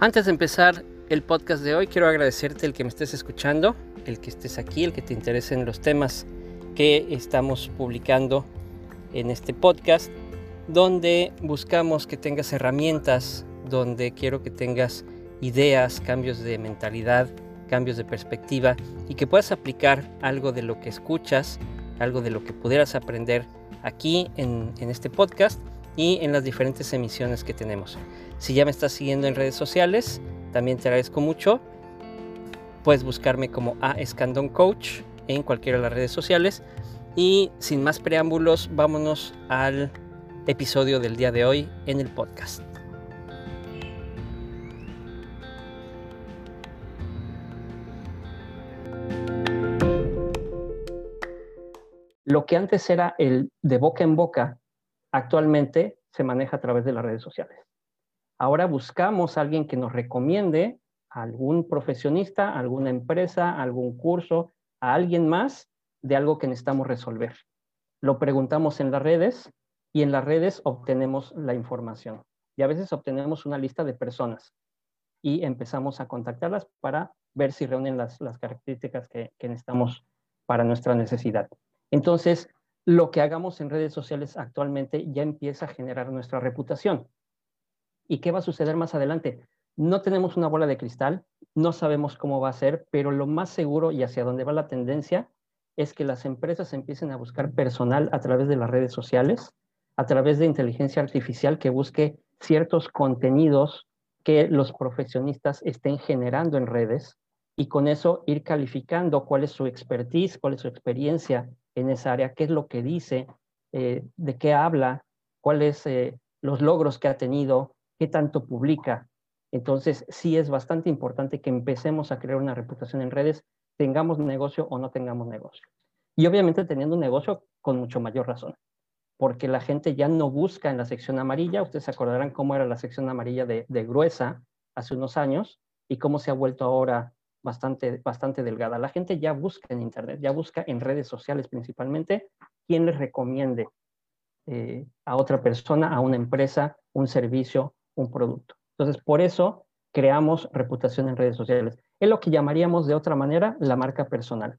Antes de empezar el podcast de hoy, quiero agradecerte el que me estés escuchando, el que estés aquí, el que te interesen los temas que estamos publicando en este podcast, donde buscamos que tengas herramientas donde quiero que tengas ideas, cambios de mentalidad, cambios de perspectiva y que puedas aplicar algo de lo que escuchas, algo de lo que pudieras aprender aquí en, este podcast y en las diferentes emisiones que tenemos. Si ya me estás siguiendo en redes sociales, también te agradezco mucho. Puedes buscarme como A Escandón Coach en cualquiera de las redes sociales. Y sin más preámbulos, vámonos al episodio del día de hoy en el podcast. Lo que antes era el de boca en boca, actualmente se maneja a través de las redes sociales. Ahora buscamos a alguien que nos recomiende a algún profesionista, a alguna empresa, algún curso, a alguien más de algo que necesitamos resolver. Lo preguntamos en las redes y en las redes obtenemos la información. Y a veces obtenemos una lista de personas y empezamos a contactarlas para ver si reúnen las, características que, que necesitamos para nuestra necesidad. Entonces, lo que hagamos en redes sociales actualmente ya empieza a generar nuestra reputación. ¿Y qué va a suceder más adelante? No tenemos una bola de cristal, no sabemos cómo va a ser, pero lo más seguro y hacia dónde va la tendencia es que las empresas empiecen a buscar personal a través de las redes sociales, a través de inteligencia artificial que busque ciertos contenidos que los profesionistas estén generando en redes y con eso ir calificando cuál es su expertise, cuál es su experiencia en esa área, qué es lo que dice, eh, de qué habla, cuáles eh, los logros que ha tenido, qué tanto publica. Entonces, sí es bastante importante que empecemos a crear una reputación en redes, tengamos negocio o no tengamos negocio. Y obviamente teniendo un negocio con mucho mayor razón, porque la gente ya no busca en la sección amarilla, ustedes se acordarán cómo era la sección amarilla de, gruesa hace unos años y cómo se ha vuelto ahora bastante, bastante delgada. La gente ya busca en Internet, ya busca en redes sociales principalmente quién les recomiende eh, a otra persona, a una empresa, un servicio un producto. Entonces, por eso creamos reputación en redes sociales. Es lo que llamaríamos de otra manera la marca personal.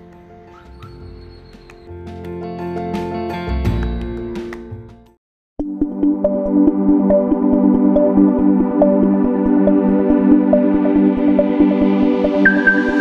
Thank you.